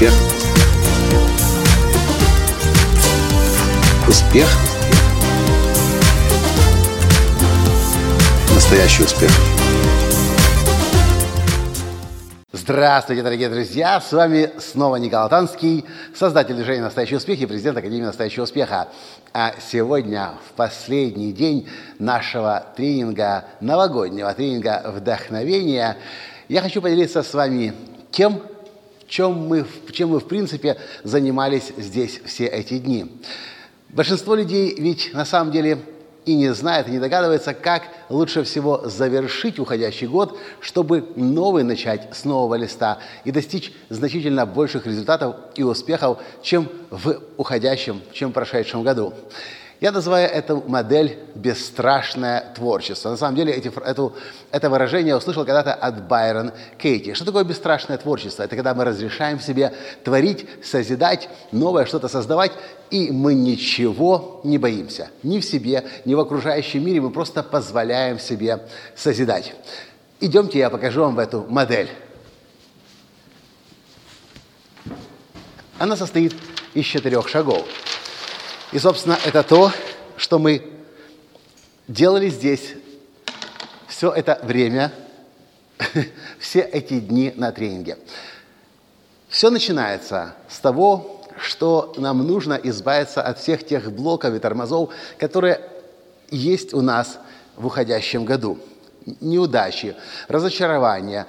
Успех. Успех. Настоящий успех. Здравствуйте, дорогие друзья! С вами снова Николай Танский, создатель движения «Настоящий успех» и президент Академии «Настоящего успеха». А сегодня, в последний день нашего тренинга, новогоднего тренинга «Вдохновение», я хочу поделиться с вами тем, чем мы, чем мы в принципе занимались здесь все эти дни. Большинство людей ведь на самом деле и не знает, и не догадывается, как лучше всего завершить уходящий год, чтобы новый начать с нового листа и достичь значительно больших результатов и успехов, чем в уходящем, чем в прошедшем году. Я называю эту модель «бесстрашное творчество». На самом деле эти, эту, это выражение я услышал когда-то от Байрон Кейти. Что такое бесстрашное творчество? Это когда мы разрешаем себе творить, созидать, новое что-то создавать, и мы ничего не боимся. Ни в себе, ни в окружающем мире. Мы просто позволяем себе созидать. Идемте, я покажу вам эту модель. Она состоит из четырех шагов. И, собственно, это то, что мы делали здесь все это время, все эти дни на тренинге. Все начинается с того, что нам нужно избавиться от всех тех блоков и тормозов, которые есть у нас в уходящем году. Неудачи, разочарования,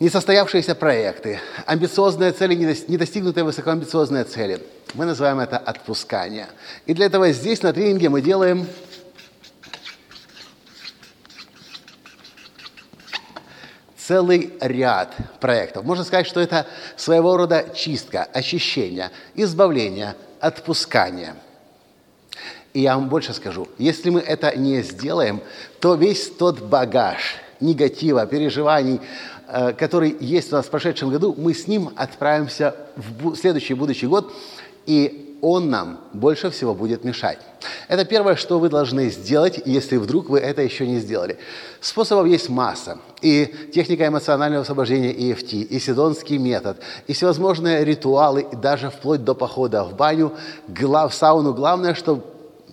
несостоявшиеся проекты, амбициозные цели, недостигнутые высокоамбициозные цели. Мы называем это отпускание. И для этого здесь на тренинге мы делаем целый ряд проектов. Можно сказать, что это своего рода чистка, очищение, избавление, отпускание. И я вам больше скажу, если мы это не сделаем, то весь тот багаж негатива, переживаний, который есть у нас в прошедшем году, мы с ним отправимся в следующий будущий год, и он нам больше всего будет мешать. Это первое, что вы должны сделать, если вдруг вы это еще не сделали. Способов есть масса. И техника эмоционального освобождения EFT, и седонский метод, и всевозможные ритуалы, и даже вплоть до похода в баню, в сауну. Главное, чтобы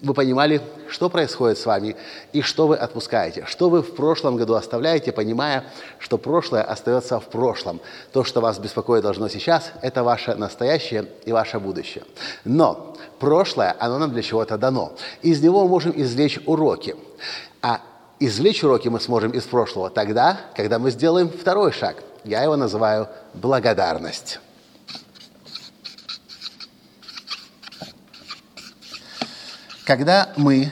вы понимали, что происходит с вами и что вы отпускаете, что вы в прошлом году оставляете, понимая, что прошлое остается в прошлом. То, что вас беспокоит должно сейчас, это ваше настоящее и ваше будущее. Но прошлое, оно нам для чего-то дано. Из него мы можем извлечь уроки. А извлечь уроки мы сможем из прошлого тогда, когда мы сделаем второй шаг. Я его называю благодарность. Когда мы,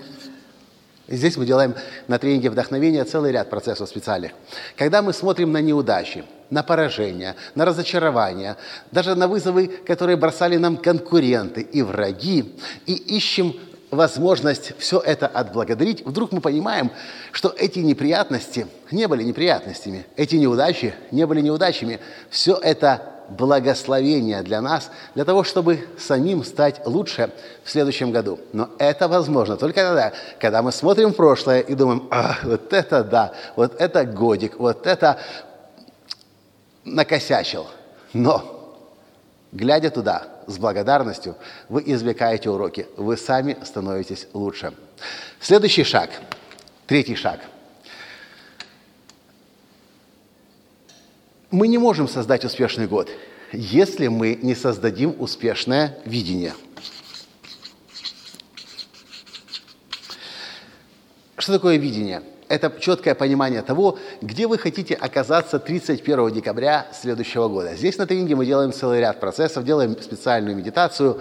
здесь мы делаем на тренинге вдохновения целый ряд процессов специальных, когда мы смотрим на неудачи, на поражения, на разочарования, даже на вызовы, которые бросали нам конкуренты и враги, и ищем возможность все это отблагодарить, вдруг мы понимаем, что эти неприятности не были неприятностями, эти неудачи не были неудачами. Все это благословение для нас, для того, чтобы самим стать лучше в следующем году. Но это возможно только тогда, когда мы смотрим в прошлое и думаем, вот это да, вот это годик, вот это накосячил. Но, глядя туда с благодарностью, вы извлекаете уроки, вы сами становитесь лучше. Следующий шаг, третий шаг – Мы не можем создать успешный год, если мы не создадим успешное видение. Что такое видение? Это четкое понимание того, где вы хотите оказаться 31 декабря следующего года. Здесь на тренинге мы делаем целый ряд процессов, делаем специальную медитацию,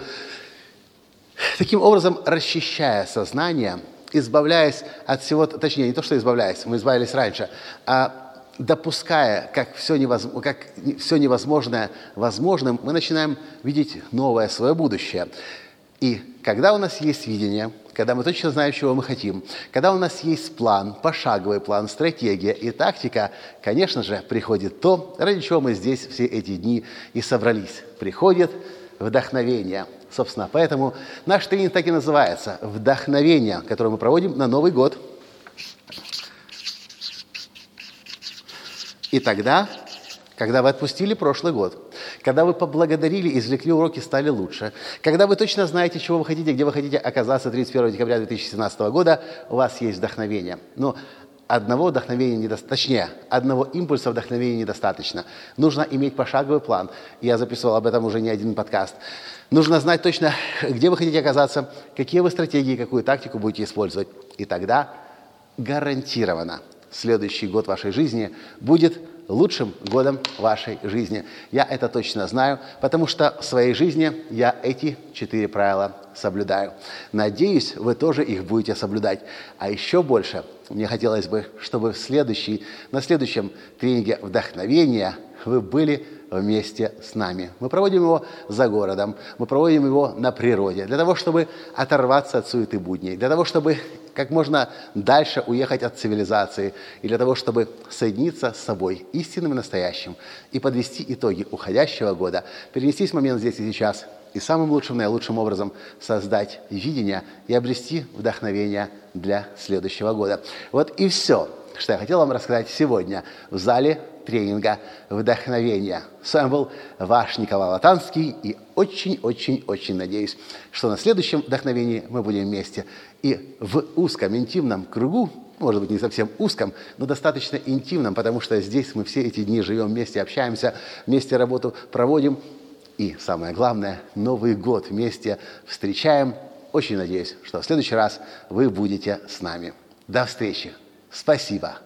таким образом расчищая сознание, избавляясь от всего, точнее, не то, что избавляясь, мы избавились раньше, а допуская, как все, невозможно, как все невозможное возможным, мы начинаем видеть новое свое будущее. И когда у нас есть видение, когда мы точно знаем, чего мы хотим, когда у нас есть план, пошаговый план, стратегия и тактика, конечно же, приходит то, ради чего мы здесь все эти дни и собрались. Приходит вдохновение. Собственно, поэтому наш тренинг так и называется «Вдохновение», которое мы проводим на Новый год – И тогда, когда вы отпустили прошлый год, когда вы поблагодарили, извлекли уроки, стали лучше, когда вы точно знаете, чего вы хотите, где вы хотите оказаться 31 декабря 2017 года, у вас есть вдохновение. Но одного вдохновения недостаточно, точнее, одного импульса вдохновения недостаточно. Нужно иметь пошаговый план. Я записывал об этом уже не один подкаст. Нужно знать точно, где вы хотите оказаться, какие вы стратегии, какую тактику будете использовать. И тогда гарантированно следующий год вашей жизни будет лучшим годом вашей жизни. Я это точно знаю, потому что в своей жизни я эти четыре правила соблюдаю. Надеюсь, вы тоже их будете соблюдать. А еще больше мне хотелось бы, чтобы в следующий, на следующем тренинге вдохновения вы были вместе с нами. Мы проводим его за городом, мы проводим его на природе, для того, чтобы оторваться от суеты будней, для того, чтобы как можно дальше уехать от цивилизации, и для того, чтобы соединиться с собой, истинным и настоящим, и подвести итоги уходящего года, перенестись в момент здесь и сейчас, и самым лучшим, наилучшим образом создать видение и обрести вдохновение для следующего года. Вот и все, что я хотел вам рассказать сегодня в зале тренинга вдохновения. С вами был ваш Николай Латанский, и очень-очень-очень надеюсь, что на следующем вдохновении мы будем вместе. И в узком интимном кругу, может быть, не совсем узком, но достаточно интимном, потому что здесь мы все эти дни живем вместе, общаемся, вместе работу проводим. И самое главное, Новый год вместе встречаем. Очень надеюсь, что в следующий раз вы будете с нами. До встречи. Спасибо.